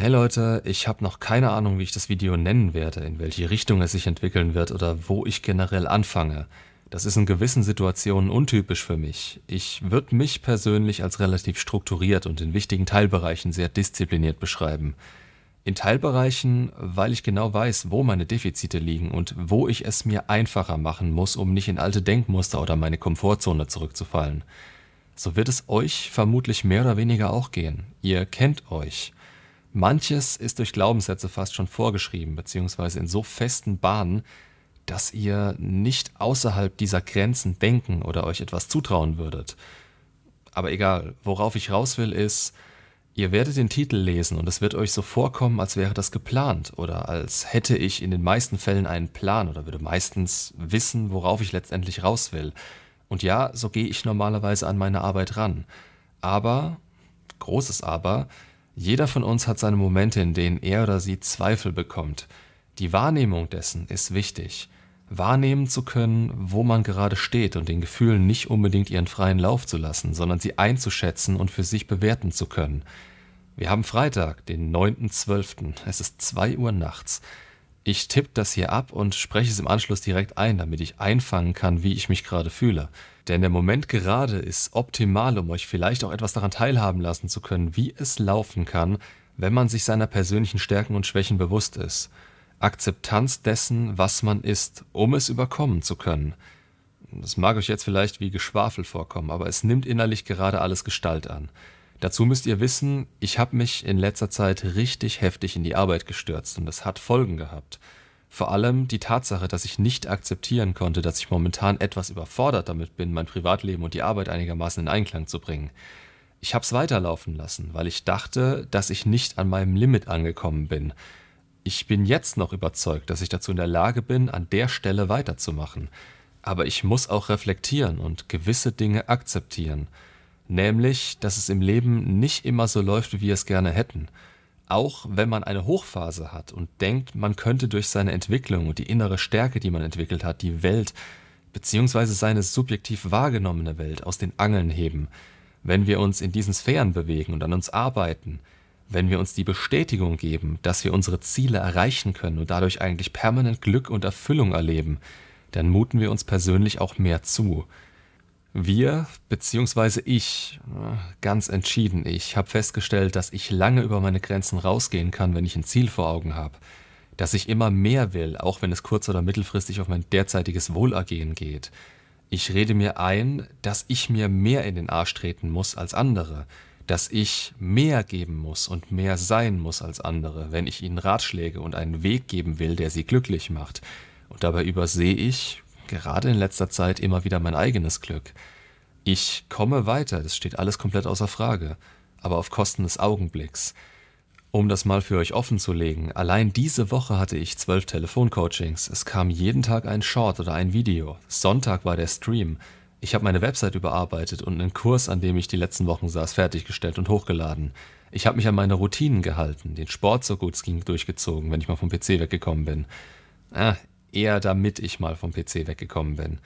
Hey Leute, ich habe noch keine Ahnung, wie ich das Video nennen werde, in welche Richtung es sich entwickeln wird oder wo ich generell anfange. Das ist in gewissen Situationen untypisch für mich. Ich würde mich persönlich als relativ strukturiert und in wichtigen Teilbereichen sehr diszipliniert beschreiben. In Teilbereichen, weil ich genau weiß, wo meine Defizite liegen und wo ich es mir einfacher machen muss, um nicht in alte Denkmuster oder meine Komfortzone zurückzufallen. So wird es euch vermutlich mehr oder weniger auch gehen. Ihr kennt euch. Manches ist durch Glaubenssätze fast schon vorgeschrieben, beziehungsweise in so festen Bahnen, dass ihr nicht außerhalb dieser Grenzen denken oder euch etwas zutrauen würdet. Aber egal, worauf ich raus will, ist, ihr werdet den Titel lesen und es wird euch so vorkommen, als wäre das geplant oder als hätte ich in den meisten Fällen einen Plan oder würde meistens wissen, worauf ich letztendlich raus will. Und ja, so gehe ich normalerweise an meine Arbeit ran. Aber, großes Aber, jeder von uns hat seine Momente, in denen er oder sie Zweifel bekommt. Die Wahrnehmung dessen ist wichtig. Wahrnehmen zu können, wo man gerade steht und den Gefühlen nicht unbedingt ihren freien Lauf zu lassen, sondern sie einzuschätzen und für sich bewerten zu können. Wir haben Freitag, den 9.12. Es ist 2 Uhr nachts. Ich tippe das hier ab und spreche es im Anschluss direkt ein, damit ich einfangen kann, wie ich mich gerade fühle. Denn der Moment gerade ist optimal, um euch vielleicht auch etwas daran teilhaben lassen zu können, wie es laufen kann, wenn man sich seiner persönlichen Stärken und Schwächen bewusst ist. Akzeptanz dessen, was man ist, um es überkommen zu können. Das mag euch jetzt vielleicht wie Geschwafel vorkommen, aber es nimmt innerlich gerade alles Gestalt an. Dazu müsst ihr wissen, ich habe mich in letzter Zeit richtig heftig in die Arbeit gestürzt und es hat Folgen gehabt. Vor allem die Tatsache, dass ich nicht akzeptieren konnte, dass ich momentan etwas überfordert damit bin, mein Privatleben und die Arbeit einigermaßen in Einklang zu bringen. Ich habe es weiterlaufen lassen, weil ich dachte, dass ich nicht an meinem Limit angekommen bin. Ich bin jetzt noch überzeugt, dass ich dazu in der Lage bin, an der Stelle weiterzumachen. Aber ich muss auch reflektieren und gewisse Dinge akzeptieren. Nämlich, dass es im Leben nicht immer so läuft, wie wir es gerne hätten auch wenn man eine Hochphase hat und denkt, man könnte durch seine Entwicklung und die innere Stärke, die man entwickelt hat, die Welt bzw. seine subjektiv wahrgenommene Welt aus den Angeln heben, wenn wir uns in diesen Sphären bewegen und an uns arbeiten, wenn wir uns die Bestätigung geben, dass wir unsere Ziele erreichen können und dadurch eigentlich permanent Glück und Erfüllung erleben, dann muten wir uns persönlich auch mehr zu. Wir, beziehungsweise ich, ganz entschieden, ich habe festgestellt, dass ich lange über meine Grenzen rausgehen kann, wenn ich ein Ziel vor Augen habe. Dass ich immer mehr will, auch wenn es kurz- oder mittelfristig auf mein derzeitiges Wohlergehen geht. Ich rede mir ein, dass ich mir mehr in den Arsch treten muss als andere. Dass ich mehr geben muss und mehr sein muss als andere, wenn ich ihnen Ratschläge und einen Weg geben will, der sie glücklich macht. Und dabei übersehe ich, gerade in letzter Zeit immer wieder mein eigenes Glück. Ich komme weiter, das steht alles komplett außer Frage, aber auf Kosten des Augenblicks. Um das mal für euch offen zu legen, allein diese Woche hatte ich zwölf Telefoncoachings. Es kam jeden Tag ein Short oder ein Video. Sonntag war der Stream. Ich habe meine Website überarbeitet und einen Kurs, an dem ich die letzten Wochen saß, fertiggestellt und hochgeladen. Ich habe mich an meine Routinen gehalten, den Sport so gut es ging durchgezogen, wenn ich mal vom PC weggekommen bin. Ah, eher damit ich mal vom PC weggekommen bin.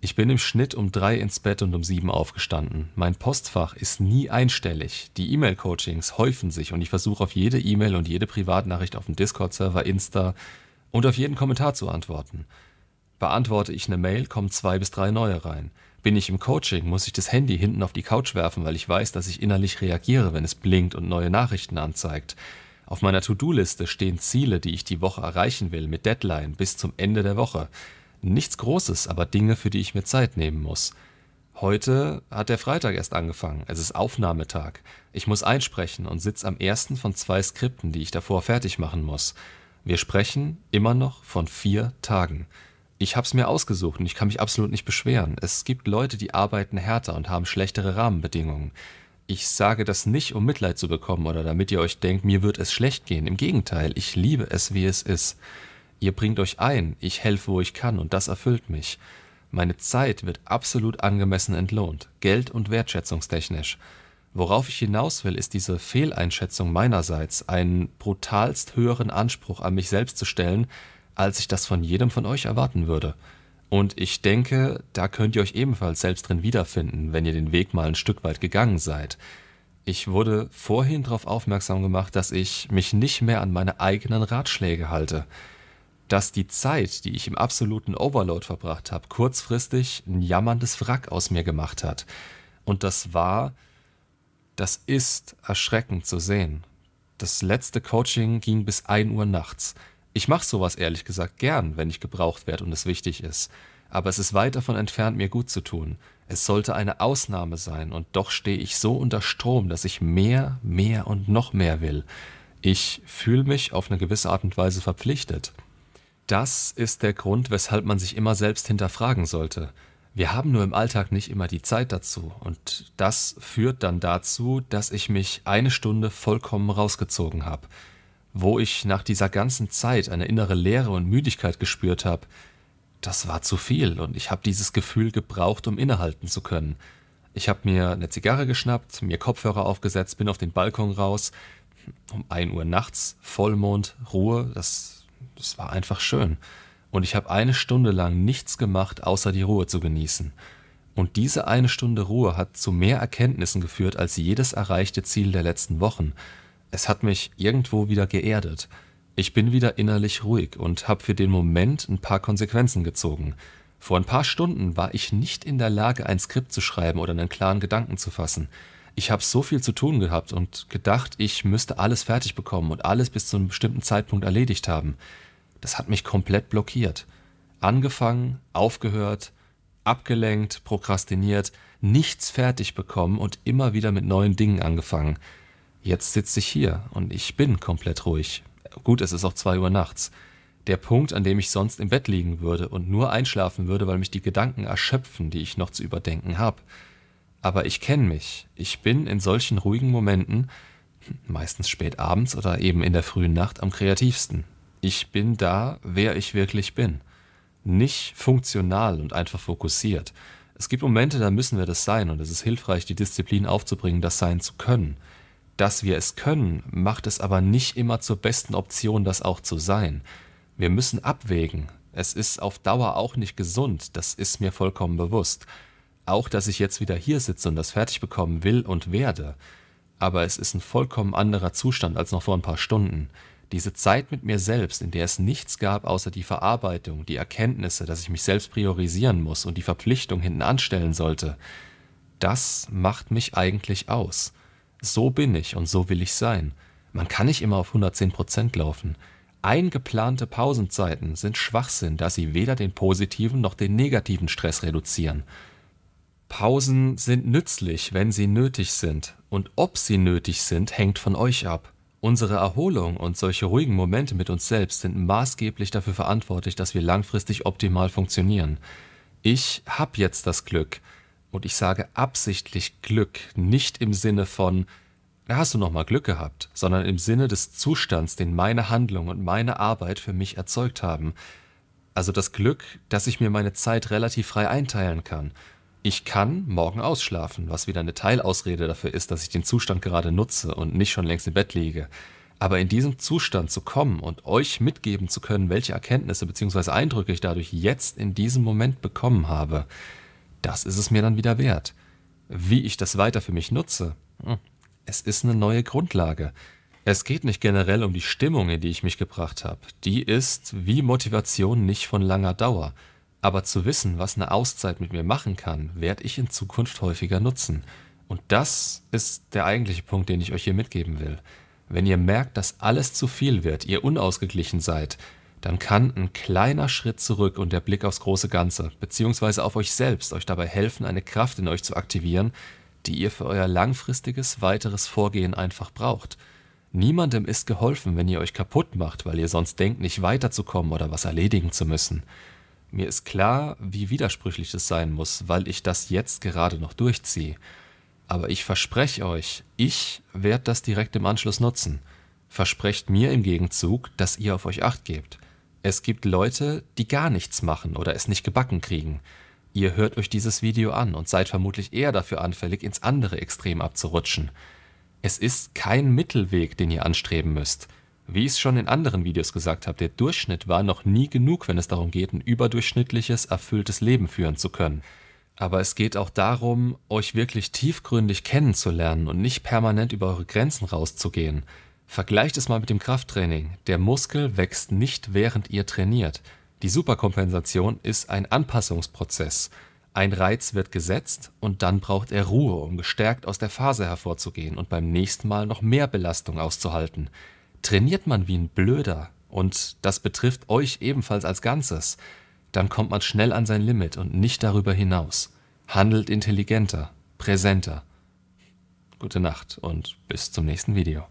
Ich bin im Schnitt um drei ins Bett und um sieben aufgestanden. Mein Postfach ist nie einstellig. Die E-Mail-Coachings häufen sich und ich versuche auf jede E-Mail und jede Privatnachricht auf dem Discord-Server, Insta und auf jeden Kommentar zu antworten. Beantworte ich eine Mail, kommen zwei bis drei neue rein. Bin ich im Coaching, muss ich das Handy hinten auf die Couch werfen, weil ich weiß, dass ich innerlich reagiere, wenn es blinkt und neue Nachrichten anzeigt. Auf meiner To-Do-Liste stehen Ziele, die ich die Woche erreichen will, mit Deadline bis zum Ende der Woche. Nichts Großes, aber Dinge, für die ich mir Zeit nehmen muss. Heute hat der Freitag erst angefangen. Es ist Aufnahmetag. Ich muss einsprechen und sitze am ersten von zwei Skripten, die ich davor fertig machen muss. Wir sprechen immer noch von vier Tagen. Ich hab's mir ausgesucht und ich kann mich absolut nicht beschweren. Es gibt Leute, die arbeiten härter und haben schlechtere Rahmenbedingungen. Ich sage das nicht, um Mitleid zu bekommen oder damit ihr euch denkt, mir wird es schlecht gehen. Im Gegenteil, ich liebe es, wie es ist. Ihr bringt euch ein, ich helfe, wo ich kann, und das erfüllt mich. Meine Zeit wird absolut angemessen entlohnt, geld- und wertschätzungstechnisch. Worauf ich hinaus will, ist diese Fehleinschätzung meinerseits, einen brutalst höheren Anspruch an mich selbst zu stellen, als ich das von jedem von euch erwarten würde. Und ich denke, da könnt ihr euch ebenfalls selbst drin wiederfinden, wenn ihr den Weg mal ein Stück weit gegangen seid. Ich wurde vorhin darauf aufmerksam gemacht, dass ich mich nicht mehr an meine eigenen Ratschläge halte. Dass die Zeit, die ich im absoluten Overload verbracht habe, kurzfristig ein jammerndes Wrack aus mir gemacht hat. Und das war, das ist erschreckend zu sehen. Das letzte Coaching ging bis 1 Uhr nachts. Ich mache sowas ehrlich gesagt gern, wenn ich gebraucht werde und es wichtig ist. Aber es ist weit davon entfernt, mir gut zu tun. Es sollte eine Ausnahme sein, und doch stehe ich so unter Strom, dass ich mehr, mehr und noch mehr will. Ich fühle mich auf eine gewisse Art und Weise verpflichtet. Das ist der Grund, weshalb man sich immer selbst hinterfragen sollte. Wir haben nur im Alltag nicht immer die Zeit dazu, und das führt dann dazu, dass ich mich eine Stunde vollkommen rausgezogen habe. Wo ich nach dieser ganzen Zeit eine innere Leere und Müdigkeit gespürt habe, das war zu viel und ich habe dieses Gefühl gebraucht, um innehalten zu können. Ich habe mir eine Zigarre geschnappt, mir Kopfhörer aufgesetzt, bin auf den Balkon raus. Um 1 Uhr nachts, Vollmond, Ruhe, das, das war einfach schön. Und ich habe eine Stunde lang nichts gemacht, außer die Ruhe zu genießen. Und diese eine Stunde Ruhe hat zu mehr Erkenntnissen geführt als jedes erreichte Ziel der letzten Wochen. Es hat mich irgendwo wieder geerdet. Ich bin wieder innerlich ruhig und habe für den Moment ein paar Konsequenzen gezogen. Vor ein paar Stunden war ich nicht in der Lage, ein Skript zu schreiben oder einen klaren Gedanken zu fassen. Ich habe so viel zu tun gehabt und gedacht, ich müsste alles fertig bekommen und alles bis zu einem bestimmten Zeitpunkt erledigt haben. Das hat mich komplett blockiert. Angefangen, aufgehört, abgelenkt, prokrastiniert, nichts fertig bekommen und immer wieder mit neuen Dingen angefangen. Jetzt sitze ich hier und ich bin komplett ruhig, Gut, es ist auch zwei Uhr nachts. Der Punkt, an dem ich sonst im Bett liegen würde und nur einschlafen würde, weil mich die Gedanken erschöpfen, die ich noch zu überdenken habe. Aber ich kenne mich. Ich bin in solchen ruhigen Momenten, meistens spät abends oder eben in der frühen Nacht, am kreativsten. Ich bin da, wer ich wirklich bin. Nicht funktional und einfach fokussiert. Es gibt Momente, da müssen wir das sein und es ist hilfreich, die Disziplin aufzubringen, das sein zu können. Dass wir es können, macht es aber nicht immer zur besten Option, das auch zu sein. Wir müssen abwägen. Es ist auf Dauer auch nicht gesund, das ist mir vollkommen bewusst. Auch, dass ich jetzt wieder hier sitze und das fertig bekommen will und werde. Aber es ist ein vollkommen anderer Zustand als noch vor ein paar Stunden. Diese Zeit mit mir selbst, in der es nichts gab außer die Verarbeitung, die Erkenntnisse, dass ich mich selbst priorisieren muss und die Verpflichtung hinten anstellen sollte, das macht mich eigentlich aus. So bin ich und so will ich sein. Man kann nicht immer auf 110 Prozent laufen. Eingeplante Pausenzeiten sind Schwachsinn, da sie weder den positiven noch den negativen Stress reduzieren. Pausen sind nützlich, wenn sie nötig sind, und ob sie nötig sind, hängt von euch ab. Unsere Erholung und solche ruhigen Momente mit uns selbst sind maßgeblich dafür verantwortlich, dass wir langfristig optimal funktionieren. Ich habe jetzt das Glück, und ich sage absichtlich Glück, nicht im Sinne von, da hast du noch mal Glück gehabt, sondern im Sinne des Zustands, den meine Handlung und meine Arbeit für mich erzeugt haben. Also das Glück, dass ich mir meine Zeit relativ frei einteilen kann. Ich kann morgen ausschlafen, was wieder eine Teilausrede dafür ist, dass ich den Zustand gerade nutze und nicht schon längst im Bett liege. Aber in diesem Zustand zu kommen und euch mitgeben zu können, welche Erkenntnisse bzw. Eindrücke ich dadurch jetzt in diesem Moment bekommen habe, das ist es mir dann wieder wert. Wie ich das weiter für mich nutze, hm, es ist eine neue Grundlage. Es geht nicht generell um die Stimmung, in die ich mich gebracht habe. Die ist wie Motivation nicht von langer Dauer. Aber zu wissen, was eine Auszeit mit mir machen kann, werde ich in Zukunft häufiger nutzen. Und das ist der eigentliche Punkt, den ich euch hier mitgeben will. Wenn ihr merkt, dass alles zu viel wird, ihr unausgeglichen seid, dann kann ein kleiner Schritt zurück und der Blick aufs große Ganze, beziehungsweise auf euch selbst, euch dabei helfen, eine Kraft in euch zu aktivieren, die ihr für euer langfristiges weiteres Vorgehen einfach braucht. Niemandem ist geholfen, wenn ihr euch kaputt macht, weil ihr sonst denkt, nicht weiterzukommen oder was erledigen zu müssen. Mir ist klar, wie widersprüchlich es sein muss, weil ich das jetzt gerade noch durchziehe. Aber ich verspreche euch, ich werde das direkt im Anschluss nutzen. Versprecht mir im Gegenzug, dass ihr auf euch acht gebt. Es gibt Leute, die gar nichts machen oder es nicht gebacken kriegen. Ihr hört euch dieses Video an und seid vermutlich eher dafür anfällig, ins andere Extrem abzurutschen. Es ist kein Mittelweg, den ihr anstreben müsst. Wie ich es schon in anderen Videos gesagt habe, der Durchschnitt war noch nie genug, wenn es darum geht, ein überdurchschnittliches, erfülltes Leben führen zu können. Aber es geht auch darum, euch wirklich tiefgründig kennenzulernen und nicht permanent über eure Grenzen rauszugehen. Vergleicht es mal mit dem Krafttraining. Der Muskel wächst nicht, während ihr trainiert. Die Superkompensation ist ein Anpassungsprozess. Ein Reiz wird gesetzt und dann braucht er Ruhe, um gestärkt aus der Phase hervorzugehen und beim nächsten Mal noch mehr Belastung auszuhalten. Trainiert man wie ein Blöder, und das betrifft euch ebenfalls als Ganzes, dann kommt man schnell an sein Limit und nicht darüber hinaus. Handelt intelligenter, präsenter. Gute Nacht und bis zum nächsten Video.